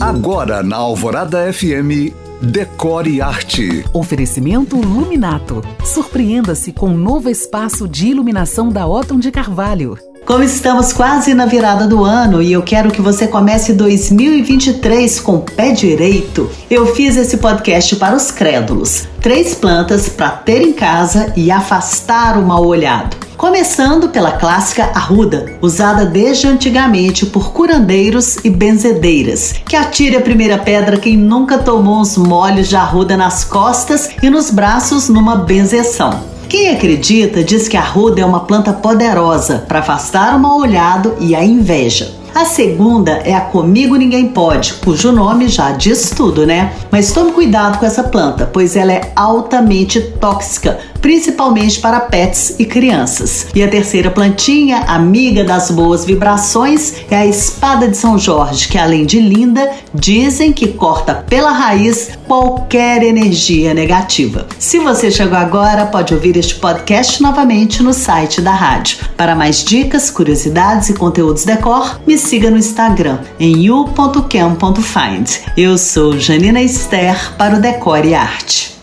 Agora na Alvorada FM, Decore Arte. Oferecimento Luminato. Surpreenda-se com um novo espaço de iluminação da Otton de Carvalho. Como estamos quase na virada do ano e eu quero que você comece 2023 com o pé direito, eu fiz esse podcast para os crédulos. Três plantas para ter em casa e afastar o mal olhado. Começando pela clássica arruda, usada desde antigamente por curandeiros e benzedeiras, que atire a primeira pedra quem nunca tomou uns molhos de arruda nas costas e nos braços numa benzeção. Quem acredita diz que a ruda é uma planta poderosa para afastar o mal olhado e a inveja. A segunda é a Comigo Ninguém Pode, cujo nome já diz tudo, né? Mas tome cuidado com essa planta, pois ela é altamente tóxica, principalmente para pets e crianças. E a terceira plantinha, amiga das boas vibrações, é a espada de São Jorge, que além de linda, dizem que corta pela raiz qualquer energia negativa. Se você chegou agora, pode ouvir este podcast novamente no site da rádio. Para mais dicas, curiosidades e conteúdos decor, me siga no Instagram em you.cam.find. Eu sou Janina Esther para o Decore e Arte.